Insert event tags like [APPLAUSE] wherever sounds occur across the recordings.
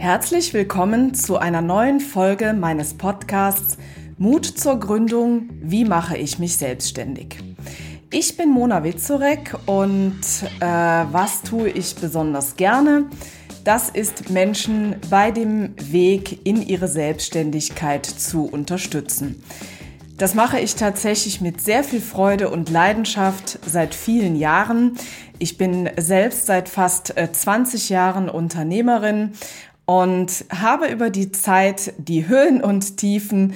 Herzlich willkommen zu einer neuen Folge meines Podcasts Mut zur Gründung, wie mache ich mich selbstständig? Ich bin Mona Witzorek und äh, was tue ich besonders gerne? Das ist Menschen bei dem Weg in ihre Selbstständigkeit zu unterstützen. Das mache ich tatsächlich mit sehr viel Freude und Leidenschaft seit vielen Jahren. Ich bin selbst seit fast 20 äh, Jahren Unternehmerin und habe über die Zeit die Höhen und Tiefen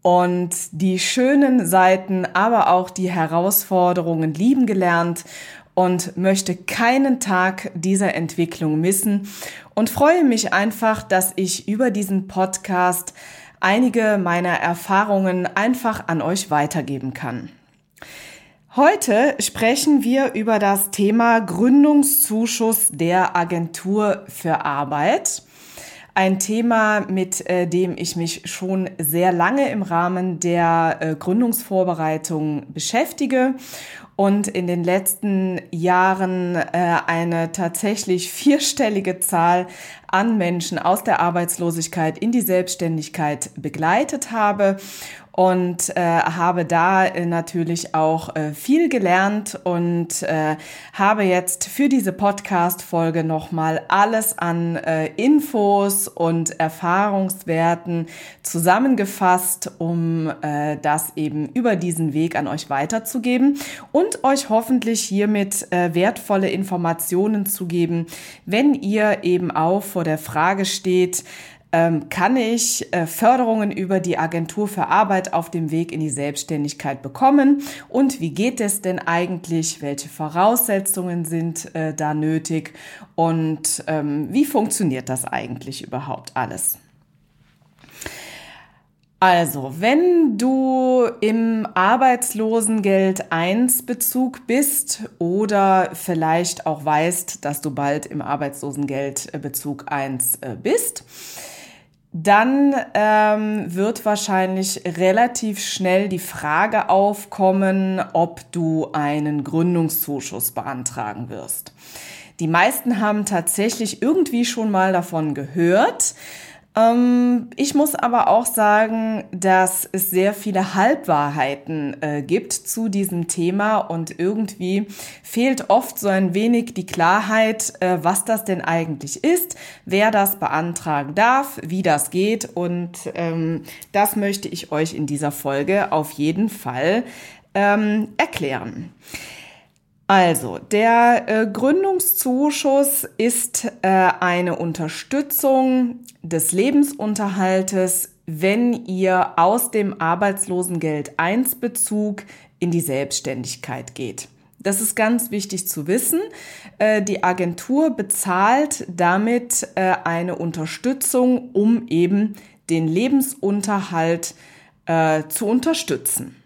und die schönen Seiten, aber auch die Herausforderungen lieben gelernt und möchte keinen Tag dieser Entwicklung missen und freue mich einfach, dass ich über diesen Podcast einige meiner Erfahrungen einfach an euch weitergeben kann. Heute sprechen wir über das Thema Gründungszuschuss der Agentur für Arbeit. Ein Thema, mit äh, dem ich mich schon sehr lange im Rahmen der äh, Gründungsvorbereitung beschäftige und in den letzten Jahren äh, eine tatsächlich vierstellige Zahl an Menschen aus der Arbeitslosigkeit in die Selbstständigkeit begleitet habe und äh, habe da äh, natürlich auch äh, viel gelernt und äh, habe jetzt für diese Podcast-Folge nochmal alles an äh, Infos und Erfahrungswerten zusammengefasst, um äh, das eben über diesen Weg an euch weiterzugeben und euch hoffentlich hiermit äh, wertvolle Informationen zu geben, wenn ihr eben auch vor der Frage steht, kann ich äh, Förderungen über die Agentur für Arbeit auf dem Weg in die Selbstständigkeit bekommen? Und wie geht es denn eigentlich, welche Voraussetzungen sind äh, da nötig? Und ähm, wie funktioniert das eigentlich überhaupt alles? Also, wenn du im Arbeitslosengeld 1 Bezug bist oder vielleicht auch weißt, dass du bald im Arbeitslosengeld Bezug 1 äh, bist, dann ähm, wird wahrscheinlich relativ schnell die Frage aufkommen, ob du einen Gründungszuschuss beantragen wirst. Die meisten haben tatsächlich irgendwie schon mal davon gehört. Ähm, ich muss aber auch sagen, dass es sehr viele Halbwahrheiten äh, gibt zu diesem Thema und irgendwie fehlt oft so ein wenig die Klarheit, äh, was das denn eigentlich ist, wer das beantragen darf, wie das geht und ähm, das möchte ich euch in dieser Folge auf jeden Fall ähm, erklären. Also, der äh, Gründungszuschuss ist äh, eine Unterstützung des Lebensunterhaltes, wenn ihr aus dem Arbeitslosengeld 1 Bezug in die Selbstständigkeit geht. Das ist ganz wichtig zu wissen. Äh, die Agentur bezahlt damit äh, eine Unterstützung, um eben den Lebensunterhalt äh, zu unterstützen.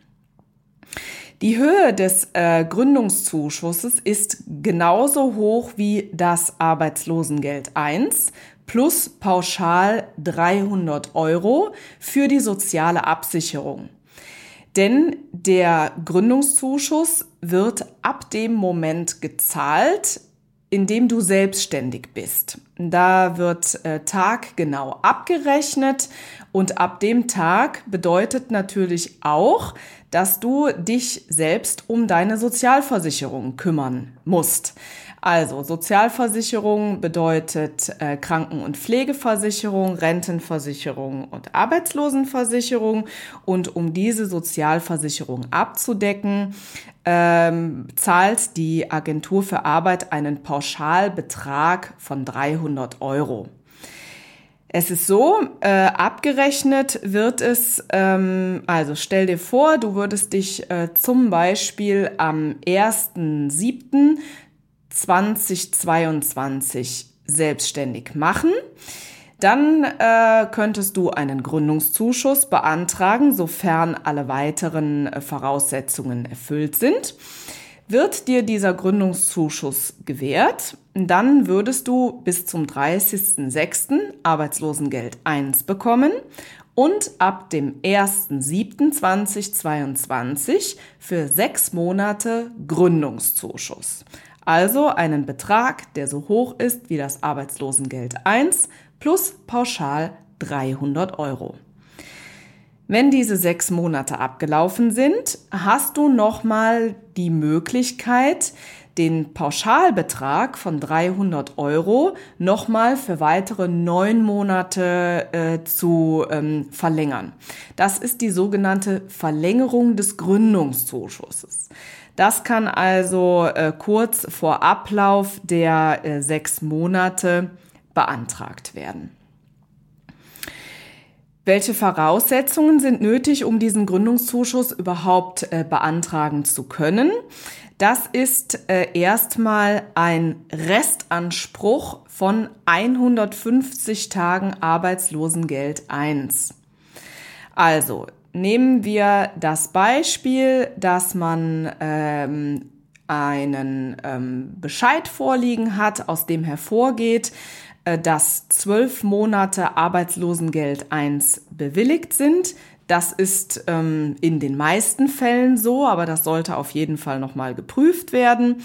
Die Höhe des äh, Gründungszuschusses ist genauso hoch wie das Arbeitslosengeld 1 plus pauschal 300 Euro für die soziale Absicherung. Denn der Gründungszuschuss wird ab dem Moment gezahlt, in dem du selbstständig bist. Da wird äh, taggenau abgerechnet und ab dem Tag bedeutet natürlich auch, dass du dich selbst um deine Sozialversicherung kümmern musst. Also Sozialversicherung bedeutet äh, Kranken- und Pflegeversicherung, Rentenversicherung und Arbeitslosenversicherung. Und um diese Sozialversicherung abzudecken, ähm, zahlt die Agentur für Arbeit einen Pauschalbetrag von 300 Euro. Es ist so, äh, abgerechnet wird es, ähm, also stell dir vor, du würdest dich äh, zum Beispiel am 1.7.2022 selbstständig machen. Dann äh, könntest du einen Gründungszuschuss beantragen, sofern alle weiteren äh, Voraussetzungen erfüllt sind. Wird dir dieser Gründungszuschuss gewährt, dann würdest du bis zum 30.06. Arbeitslosengeld 1 bekommen und ab dem 1.07.2022 für sechs Monate Gründungszuschuss. Also einen Betrag, der so hoch ist wie das Arbeitslosengeld 1 plus pauschal 300 Euro. Wenn diese sechs Monate abgelaufen sind, hast du nochmal die Möglichkeit, den Pauschalbetrag von 300 Euro nochmal für weitere neun Monate äh, zu ähm, verlängern. Das ist die sogenannte Verlängerung des Gründungszuschusses. Das kann also äh, kurz vor Ablauf der äh, sechs Monate beantragt werden. Welche Voraussetzungen sind nötig, um diesen Gründungszuschuss überhaupt äh, beantragen zu können? Das ist äh, erstmal ein Restanspruch von 150 Tagen Arbeitslosengeld 1. Also nehmen wir das Beispiel, dass man ähm, einen ähm, Bescheid vorliegen hat, aus dem hervorgeht, dass zwölf Monate Arbeitslosengeld 1 bewilligt sind. Das ist ähm, in den meisten Fällen so, aber das sollte auf jeden Fall nochmal geprüft werden.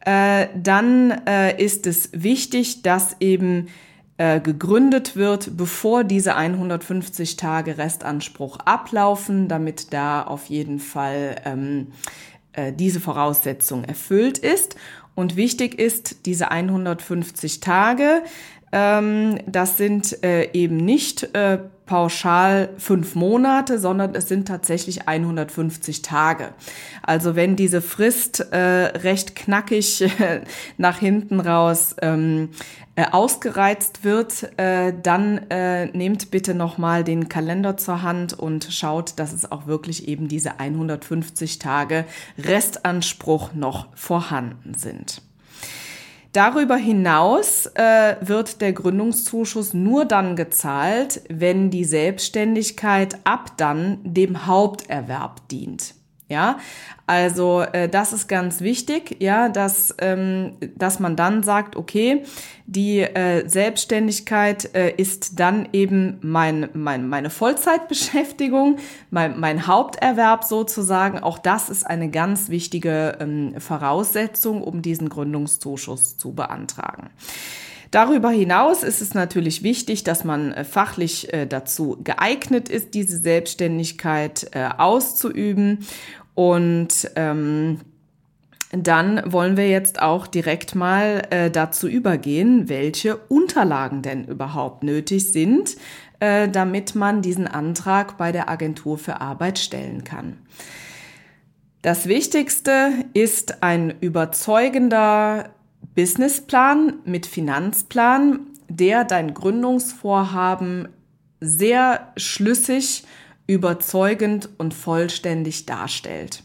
Äh, dann äh, ist es wichtig, dass eben äh, gegründet wird, bevor diese 150 Tage Restanspruch ablaufen, damit da auf jeden Fall ähm, äh, diese Voraussetzung erfüllt ist. Und wichtig ist, diese 150 Tage, ähm, das sind äh, eben nicht äh, pauschal fünf Monate, sondern es sind tatsächlich 150 Tage. Also wenn diese Frist äh, recht knackig äh, [LAUGHS] nach hinten raus ähm, äh, ausgereizt wird, äh, dann äh, nehmt bitte nochmal den Kalender zur Hand und schaut, dass es auch wirklich eben diese 150 Tage Restanspruch noch vorhanden sind. Darüber hinaus äh, wird der Gründungszuschuss nur dann gezahlt, wenn die Selbstständigkeit ab dann dem Haupterwerb dient. Ja, also äh, das ist ganz wichtig, ja, dass, ähm, dass man dann sagt, okay, die äh, Selbstständigkeit äh, ist dann eben mein, mein, meine Vollzeitbeschäftigung, mein, mein Haupterwerb sozusagen. Auch das ist eine ganz wichtige ähm, Voraussetzung, um diesen Gründungszuschuss zu beantragen. Darüber hinaus ist es natürlich wichtig, dass man äh, fachlich äh, dazu geeignet ist, diese Selbstständigkeit äh, auszuüben. Und ähm, dann wollen wir jetzt auch direkt mal äh, dazu übergehen, welche Unterlagen denn überhaupt nötig sind, äh, damit man diesen Antrag bei der Agentur für Arbeit stellen kann. Das Wichtigste ist ein überzeugender Businessplan mit Finanzplan, der dein Gründungsvorhaben sehr schlüssig, überzeugend und vollständig darstellt.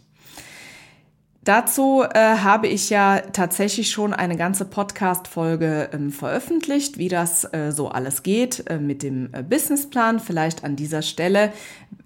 Dazu äh, habe ich ja tatsächlich schon eine ganze Podcast-Folge ähm, veröffentlicht, wie das äh, so alles geht äh, mit dem äh, Businessplan. Vielleicht an dieser Stelle,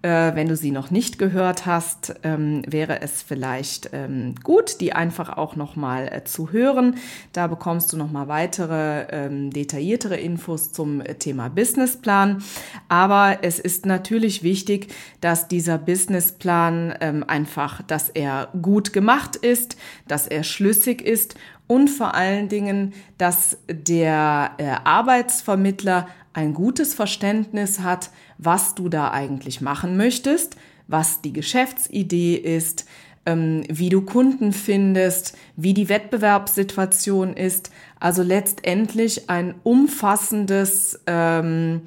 äh, wenn du sie noch nicht gehört hast, ähm, wäre es vielleicht ähm, gut, die einfach auch nochmal äh, zu hören. Da bekommst du nochmal weitere ähm, detailliertere Infos zum äh, Thema Businessplan. Aber es ist natürlich wichtig, dass dieser Businessplan ähm, einfach, dass er gut gemacht ist, dass er schlüssig ist und vor allen Dingen, dass der äh, Arbeitsvermittler ein gutes Verständnis hat, was du da eigentlich machen möchtest, was die Geschäftsidee ist, ähm, wie du Kunden findest, wie die Wettbewerbssituation ist. Also letztendlich ein umfassendes ähm,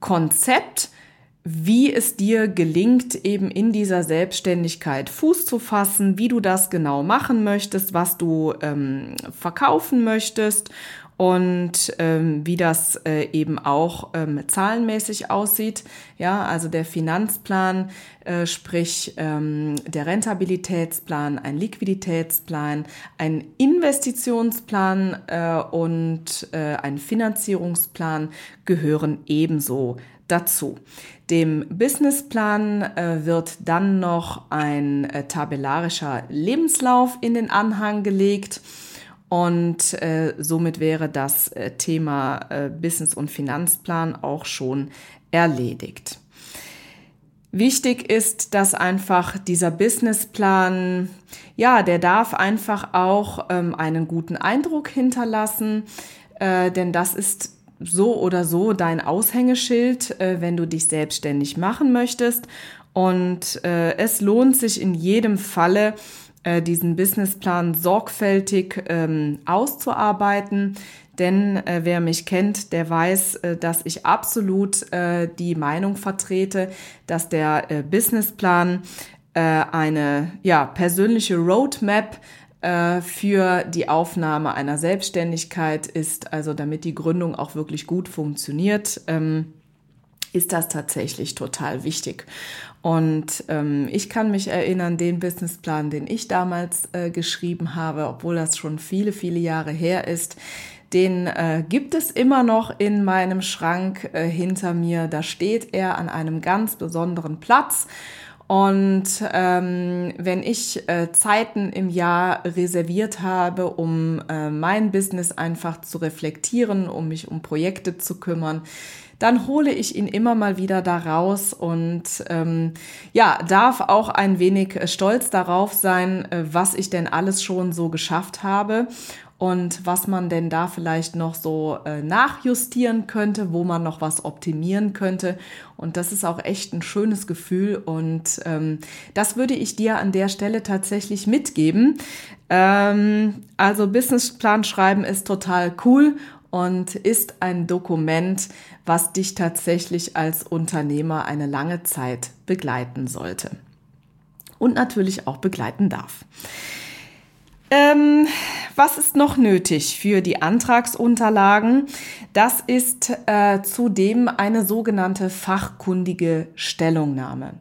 Konzept, wie es dir gelingt, eben in dieser Selbstständigkeit Fuß zu fassen, wie du das genau machen möchtest, was du ähm, verkaufen möchtest und ähm, wie das äh, eben auch ähm, zahlenmäßig aussieht. Ja, also der Finanzplan, äh, sprich ähm, der Rentabilitätsplan, ein Liquiditätsplan, ein Investitionsplan äh, und äh, ein Finanzierungsplan gehören ebenso dazu. Dem Businessplan äh, wird dann noch ein äh, tabellarischer Lebenslauf in den Anhang gelegt. Und äh, somit wäre das äh, Thema äh, Business- und Finanzplan auch schon erledigt. Wichtig ist, dass einfach dieser Businessplan, ja, der darf einfach auch ähm, einen guten Eindruck hinterlassen, äh, denn das ist so oder so dein Aushängeschild, äh, wenn du dich selbstständig machen möchtest. Und äh, es lohnt sich in jedem Falle, äh, diesen Businessplan sorgfältig ähm, auszuarbeiten. Denn äh, wer mich kennt, der weiß, äh, dass ich absolut äh, die Meinung vertrete, dass der äh, Businessplan eine ja, persönliche Roadmap für die Aufnahme einer Selbstständigkeit ist, also damit die Gründung auch wirklich gut funktioniert. Ähm, ist das tatsächlich total wichtig. Und ähm, ich kann mich erinnern, den Businessplan, den ich damals äh, geschrieben habe, obwohl das schon viele, viele Jahre her ist, den äh, gibt es immer noch in meinem Schrank äh, hinter mir. Da steht er an einem ganz besonderen Platz. Und ähm, wenn ich äh, Zeiten im Jahr reserviert habe, um äh, mein Business einfach zu reflektieren, um mich um Projekte zu kümmern, dann hole ich ihn immer mal wieder da raus und ähm, ja, darf auch ein wenig stolz darauf sein, äh, was ich denn alles schon so geschafft habe und was man denn da vielleicht noch so äh, nachjustieren könnte, wo man noch was optimieren könnte. Und das ist auch echt ein schönes Gefühl und ähm, das würde ich dir an der Stelle tatsächlich mitgeben. Ähm, also Businessplan schreiben ist total cool und ist ein Dokument, was dich tatsächlich als Unternehmer eine lange Zeit begleiten sollte und natürlich auch begleiten darf. Ähm, was ist noch nötig für die Antragsunterlagen? Das ist äh, zudem eine sogenannte fachkundige Stellungnahme.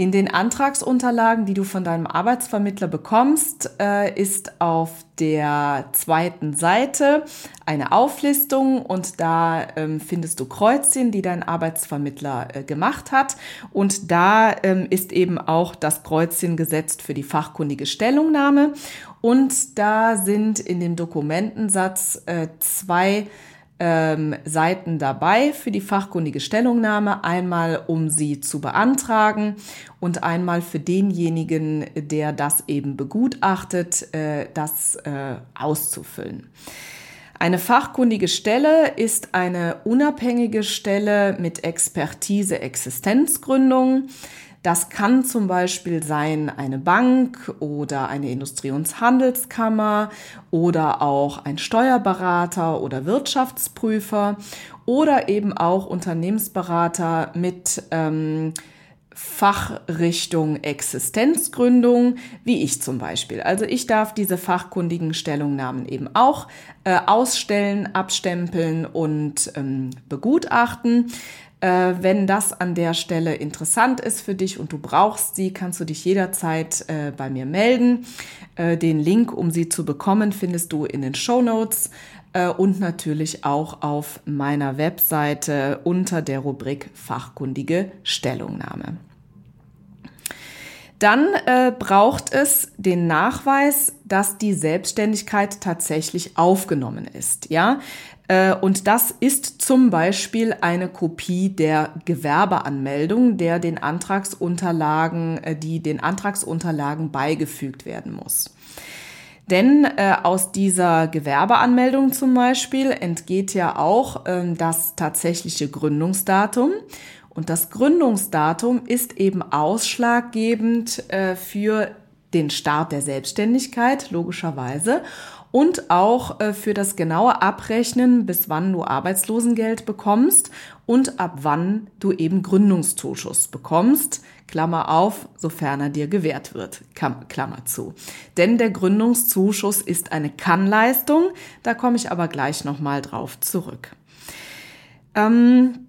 In den Antragsunterlagen, die du von deinem Arbeitsvermittler bekommst, äh, ist auf der zweiten Seite eine Auflistung und da ähm, findest du Kreuzchen, die dein Arbeitsvermittler äh, gemacht hat. Und da ähm, ist eben auch das Kreuzchen gesetzt für die fachkundige Stellungnahme. Und da sind in dem Dokumentensatz äh, zwei ähm, Seiten dabei für die fachkundige Stellungnahme. Einmal, um sie zu beantragen und einmal für denjenigen, der das eben begutachtet, äh, das äh, auszufüllen. Eine fachkundige Stelle ist eine unabhängige Stelle mit Expertise Existenzgründung. Das kann zum Beispiel sein eine Bank oder eine Industrie- und Handelskammer oder auch ein Steuerberater oder Wirtschaftsprüfer oder eben auch Unternehmensberater mit ähm, Fachrichtung Existenzgründung, wie ich zum Beispiel. Also ich darf diese fachkundigen Stellungnahmen eben auch äh, ausstellen, abstempeln und ähm, begutachten. Äh, wenn das an der Stelle interessant ist für dich und du brauchst sie, kannst du dich jederzeit äh, bei mir melden. Äh, den Link, um sie zu bekommen, findest du in den Show Notes äh, und natürlich auch auf meiner Webseite unter der Rubrik Fachkundige Stellungnahme. Dann äh, braucht es den Nachweis, dass die Selbstständigkeit tatsächlich aufgenommen ist. Ja, und das ist zum Beispiel eine Kopie der Gewerbeanmeldung, der den Antragsunterlagen, äh, die den Antragsunterlagen beigefügt werden muss. Denn äh, aus dieser Gewerbeanmeldung zum Beispiel entgeht ja auch äh, das tatsächliche Gründungsdatum. Und das Gründungsdatum ist eben ausschlaggebend äh, für den Start der Selbstständigkeit, logischerweise und auch äh, für das genaue Abrechnen, bis wann du Arbeitslosengeld bekommst und ab wann du eben Gründungszuschuss bekommst. Klammer auf, sofern er dir gewährt wird. Klammer zu. Denn der Gründungszuschuss ist eine Kannleistung. Da komme ich aber gleich nochmal drauf zurück. Ähm,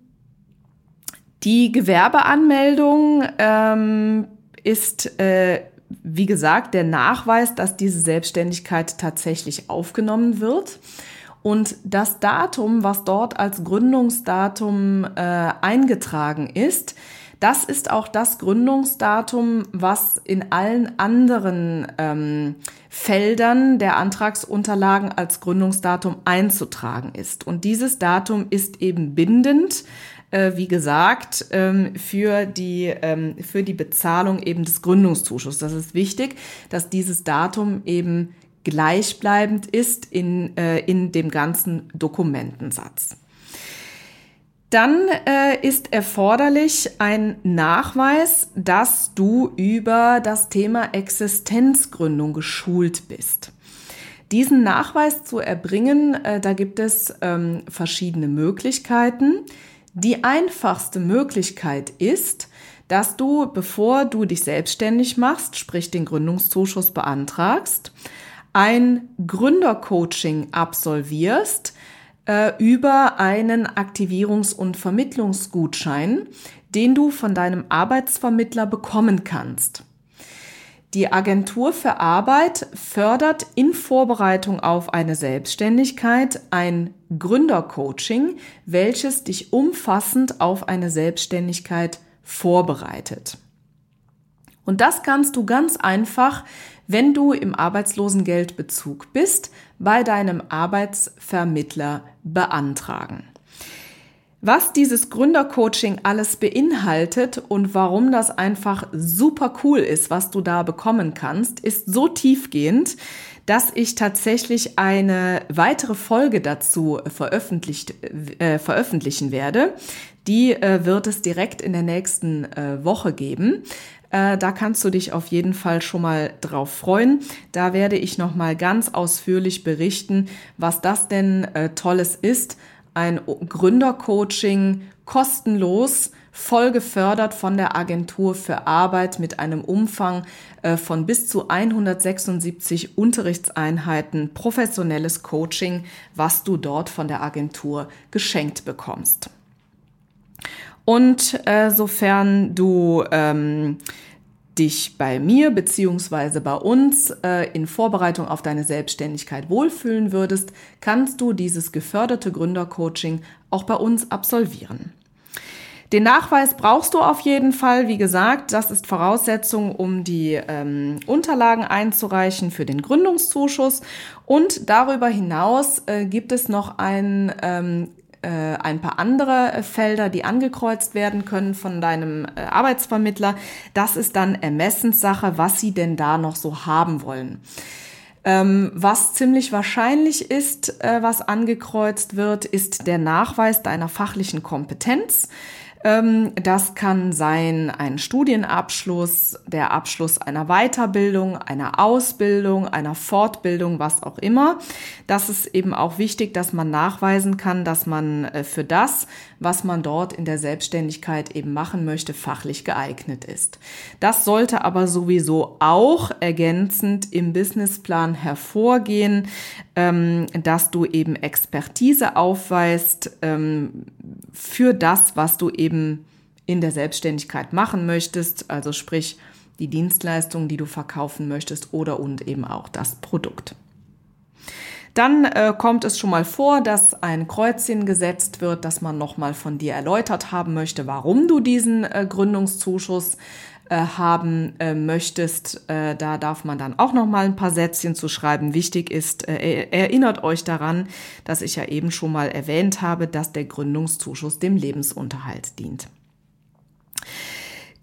die Gewerbeanmeldung ähm, ist äh, wie gesagt, der Nachweis, dass diese Selbstständigkeit tatsächlich aufgenommen wird. Und das Datum, was dort als Gründungsdatum äh, eingetragen ist, das ist auch das Gründungsdatum, was in allen anderen ähm, Feldern der Antragsunterlagen als Gründungsdatum einzutragen ist. Und dieses Datum ist eben bindend äh, wie gesagt, ähm, für, die, ähm, für die Bezahlung eben des Gründungszuschusses. Das ist wichtig, dass dieses Datum eben gleichbleibend ist in, äh, in dem ganzen Dokumentensatz. Dann äh, ist erforderlich ein Nachweis, dass du über das Thema Existenzgründung geschult bist. Diesen Nachweis zu erbringen, äh, da gibt es ähm, verschiedene Möglichkeiten. Die einfachste Möglichkeit ist, dass du, bevor du dich selbstständig machst, sprich den Gründungszuschuss beantragst, ein Gründercoaching absolvierst äh, über einen Aktivierungs- und Vermittlungsgutschein, den du von deinem Arbeitsvermittler bekommen kannst. Die Agentur für Arbeit fördert in Vorbereitung auf eine Selbstständigkeit ein Gründercoaching, welches dich umfassend auf eine Selbstständigkeit vorbereitet. Und das kannst du ganz einfach, wenn du im Arbeitslosengeldbezug bist, bei deinem Arbeitsvermittler beantragen. Was dieses Gründercoaching alles beinhaltet und warum das einfach super cool ist, was du da bekommen kannst, ist so tiefgehend, dass ich tatsächlich eine weitere Folge dazu veröffentlicht, äh, veröffentlichen werde. Die äh, wird es direkt in der nächsten äh, Woche geben. Äh, da kannst du dich auf jeden Fall schon mal drauf freuen. Da werde ich noch mal ganz ausführlich berichten, was das denn äh, Tolles ist ein Gründercoaching kostenlos, voll gefördert von der Agentur für Arbeit mit einem Umfang äh, von bis zu 176 Unterrichtseinheiten, professionelles Coaching, was du dort von der Agentur geschenkt bekommst. Und äh, sofern du ähm, dich bei mir beziehungsweise bei uns äh, in Vorbereitung auf deine Selbstständigkeit wohlfühlen würdest, kannst du dieses geförderte Gründercoaching auch bei uns absolvieren. Den Nachweis brauchst du auf jeden Fall. Wie gesagt, das ist Voraussetzung, um die ähm, Unterlagen einzureichen für den Gründungszuschuss. Und darüber hinaus äh, gibt es noch ein ähm, äh, ein paar andere Felder, die angekreuzt werden können von deinem äh, Arbeitsvermittler. Das ist dann Ermessenssache, was sie denn da noch so haben wollen. Ähm, was ziemlich wahrscheinlich ist, äh, was angekreuzt wird, ist der Nachweis deiner fachlichen Kompetenz. Ähm, das kann sein ein Studienabschluss, der Abschluss einer Weiterbildung, einer Ausbildung, einer Fortbildung, was auch immer. Das ist eben auch wichtig, dass man nachweisen kann, dass man äh, für das, was man dort in der Selbstständigkeit eben machen möchte, fachlich geeignet ist. Das sollte aber sowieso auch ergänzend im Businessplan hervorgehen, ähm, dass du eben Expertise aufweist ähm, für das, was du eben in der Selbstständigkeit machen möchtest, also sprich die Dienstleistung, die du verkaufen möchtest oder und eben auch das Produkt. Dann äh, kommt es schon mal vor, dass ein Kreuzchen gesetzt wird, dass man nochmal von dir erläutert haben möchte, warum du diesen äh, Gründungszuschuss äh, haben äh, möchtest. Äh, da darf man dann auch nochmal ein paar Sätzchen zu schreiben. Wichtig ist, äh, erinnert euch daran, dass ich ja eben schon mal erwähnt habe, dass der Gründungszuschuss dem Lebensunterhalt dient.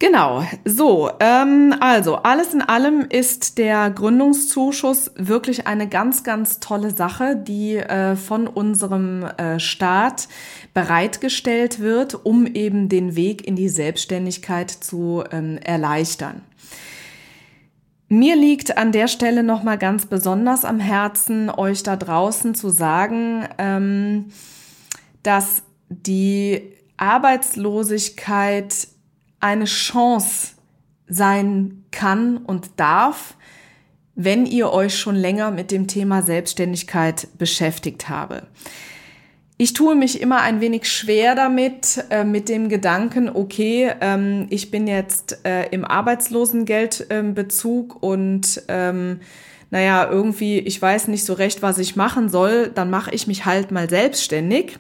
Genau, so, ähm, also alles in allem ist der Gründungszuschuss wirklich eine ganz, ganz tolle Sache, die äh, von unserem äh, Staat bereitgestellt wird, um eben den Weg in die Selbstständigkeit zu ähm, erleichtern. Mir liegt an der Stelle nochmal ganz besonders am Herzen, euch da draußen zu sagen, ähm, dass die Arbeitslosigkeit eine Chance sein kann und darf, wenn ihr euch schon länger mit dem Thema Selbstständigkeit beschäftigt habe. Ich tue mich immer ein wenig schwer damit, äh, mit dem Gedanken, okay, ähm, ich bin jetzt äh, im Arbeitslosengeldbezug ähm, und ähm, naja, irgendwie, ich weiß nicht so recht, was ich machen soll, dann mache ich mich halt mal selbstständig.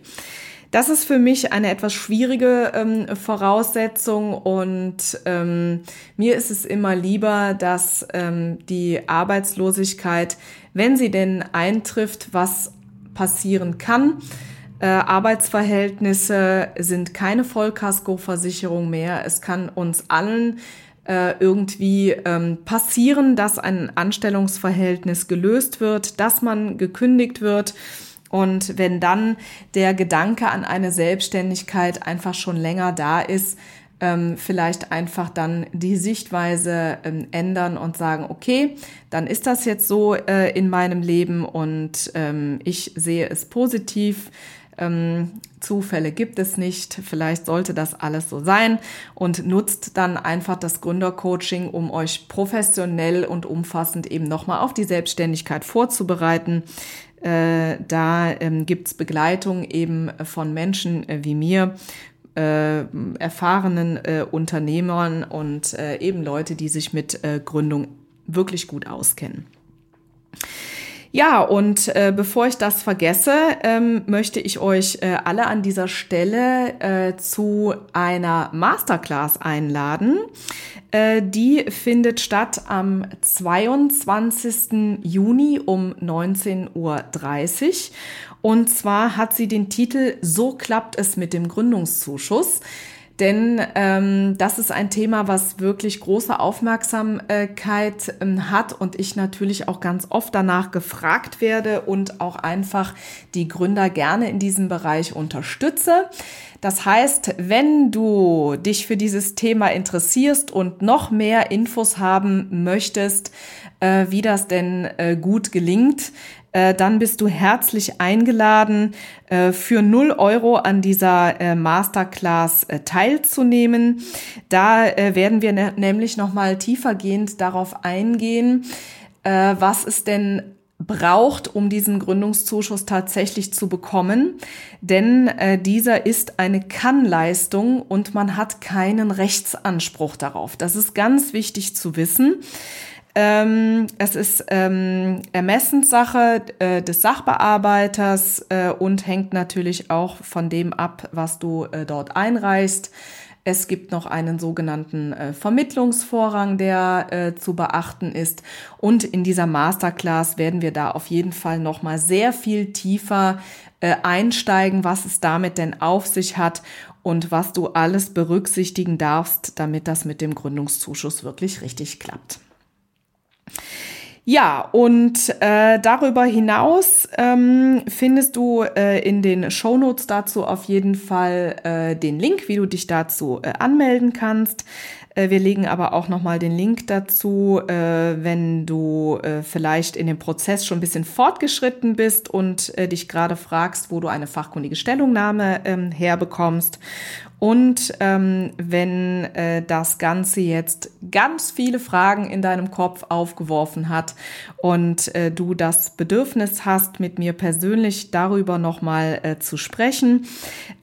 Das ist für mich eine etwas schwierige ähm, Voraussetzung und ähm, mir ist es immer lieber, dass ähm, die Arbeitslosigkeit, wenn sie denn eintrifft, was passieren kann, Äh, Arbeitsverhältnisse sind keine Vollkaskoversicherung mehr. Es kann uns allen äh, irgendwie ähm, passieren, dass ein Anstellungsverhältnis gelöst wird, dass man gekündigt wird. Und wenn dann der Gedanke an eine Selbstständigkeit einfach schon länger da ist, ähm, vielleicht einfach dann die Sichtweise ähm, ändern und sagen, okay, dann ist das jetzt so äh, in meinem Leben und ähm, ich sehe es positiv. Zufälle gibt es nicht. Vielleicht sollte das alles so sein und nutzt dann einfach das Gründercoaching, um euch professionell und umfassend eben nochmal auf die Selbstständigkeit vorzubereiten. Äh, da ähm, gibt's Begleitung eben von Menschen äh, wie mir, äh, erfahrenen äh, Unternehmern und äh, eben Leute, die sich mit äh, Gründung wirklich gut auskennen. Ja, und äh, bevor ich das vergesse, ähm, möchte ich euch äh, alle an dieser Stelle äh, zu einer Masterclass einladen. Äh, die findet statt am 22. Juni um 19.30 Uhr. Und zwar hat sie den Titel So klappt es mit dem Gründungszuschuss. Denn ähm, das ist ein Thema, was wirklich große Aufmerksamkeit ähm, hat und ich natürlich auch ganz oft danach gefragt werde und auch einfach die Gründer gerne in diesem Bereich unterstütze. Das heißt, wenn du dich für dieses Thema interessierst und noch mehr Infos haben möchtest, äh, wie das denn äh, gut gelingt, äh, dann bist du herzlich eingeladen, äh, für 0 Euro an dieser äh, Masterclass teilzunehmen. Da werden wir ne-, nämlich nochmal tiefergehend darauf eingehen, was es denn braucht, um diesen Gründungszuschuss tatsächlich zu bekommen. Denn dieser ist eine Kannleistung und man hat keinen Rechtsanspruch darauf. Das ist ganz wichtig zu wissen. Ähm, es ist ähm, Ermessenssache äh, des Sachbearbeiters äh, und hängt natürlich auch von dem ab, was du äh, dort einreichst. Es gibt noch einen sogenannten äh, Vermittlungsvorrang, der äh, zu beachten ist. Und in dieser Masterclass werden wir da auf jeden Fall noch mal sehr viel tiefer äh, einsteigen, was es damit denn auf sich hat und was du alles berücksichtigen darfst, damit das mit dem Gründungszuschuss wirklich richtig klappt. Ja, und äh, darüber hinaus ähm, findest du äh, in den Shownotes dazu auf jeden Fall äh, den Link, wie du dich dazu äh, anmelden kannst. Äh, wir legen aber auch nochmal den Link dazu, äh, wenn du vielleicht in dem Prozess schon ein bisschen fortgeschritten bist und dich gerade fragst, wo du eine fachkundige Stellungnahme ähm, herbekommst und ähm, wenn äh, das Ganze jetzt ganz viele Fragen in deinem Kopf aufgeworfen hat und äh, du das Bedürfnis hast, mit mir persönlich darüber nochmal äh, zu sprechen,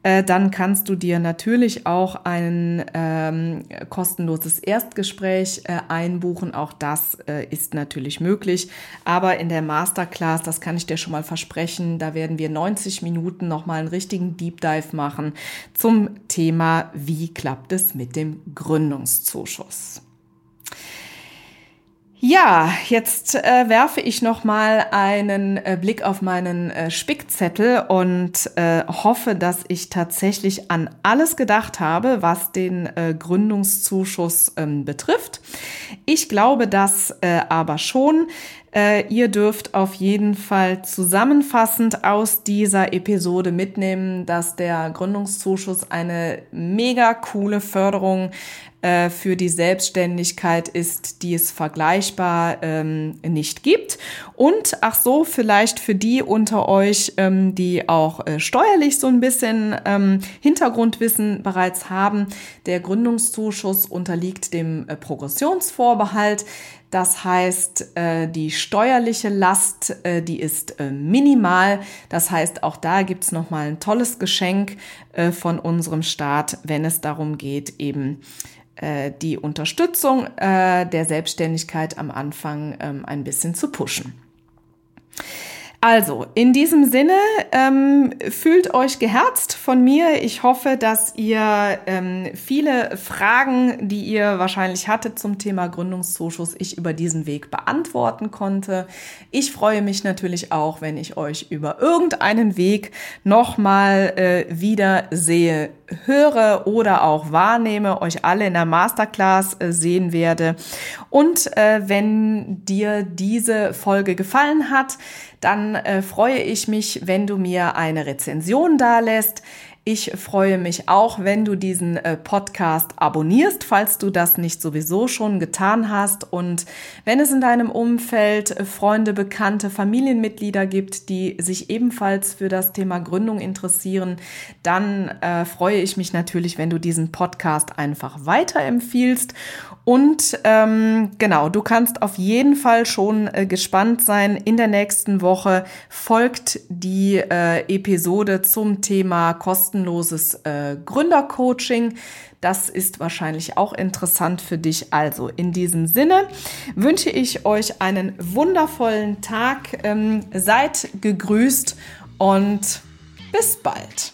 äh, dann kannst du dir natürlich auch ein ähm, kostenloses Erstgespräch äh, einbuchen. Auch das äh, ist natürlich möglich. Aber in der Masterclass, das kann ich dir schon mal versprechen, da werden wir 90 Minuten nochmal einen richtigen Deep Dive machen zum Thema Thema, wie klappt es mit dem Gründungszuschuss? Ja, jetzt äh, werfe ich noch mal einen äh, Blick auf meinen äh, Spickzettel und äh, hoffe, dass ich tatsächlich an alles gedacht habe, was den äh, Gründungszuschuss ähm, betrifft. Ich glaube das äh, aber schon. Ihr dürft auf jeden Fall zusammenfassend aus dieser Episode mitnehmen, dass der Gründungszuschuss eine mega coole Förderung äh, für die Selbstständigkeit ist, die es vergleichbar ähm, nicht gibt. Und ach so, vielleicht für die unter euch, ähm, die auch äh, steuerlich so ein bisschen ähm, Hintergrundwissen bereits haben, der Gründungszuschuss unterliegt dem äh, Progressionsvorbehalt. Das heißt, äh, die steuerliche Last, äh, die ist äh, minimal. Das heißt, auch da gibt's noch mal ein tolles Geschenk von unserem Staat, wenn es darum geht, eben die Unterstützung der Selbstständigkeit am Anfang ähm, ein bisschen zu pushen. Also, in diesem Sinne, ähm, fühlt euch geherzt von mir. Ich hoffe, dass ihr ähm, viele Fragen, die ihr wahrscheinlich hattet zum Thema Gründungszuschuss, ich über diesen Weg beantworten konnte. Ich freue mich natürlich auch, wenn ich euch über irgendeinen Weg nochmal äh, wieder sehe, höre oder auch wahrnehme, euch alle in der Masterclass äh, sehen werde. Und äh, wenn dir diese Folge gefallen hat, dann äh, freue ich mich, wenn du mir eine Rezension dalässt. Ich freue mich auch, wenn du diesen äh, Podcast abonnierst, falls du das nicht sowieso schon getan hast. Und wenn es in deinem Umfeld äh, Freunde, Bekannte, Familienmitglieder gibt, die sich ebenfalls für das Thema Gründung interessieren, dann äh, freue ich mich natürlich, wenn du diesen Podcast einfach weiterempfiehlst. Und ähm, genau, du kannst auf jeden Fall schon äh, gespannt sein. In der nächsten Woche folgt die äh, Episode zum Thema kostenloses äh, Gründercoaching. Das ist wahrscheinlich auch interessant für dich. Also in diesem Sinne wünsche ich euch einen wundervollen Tag. Ähm, seid gegrüßt und bis bald.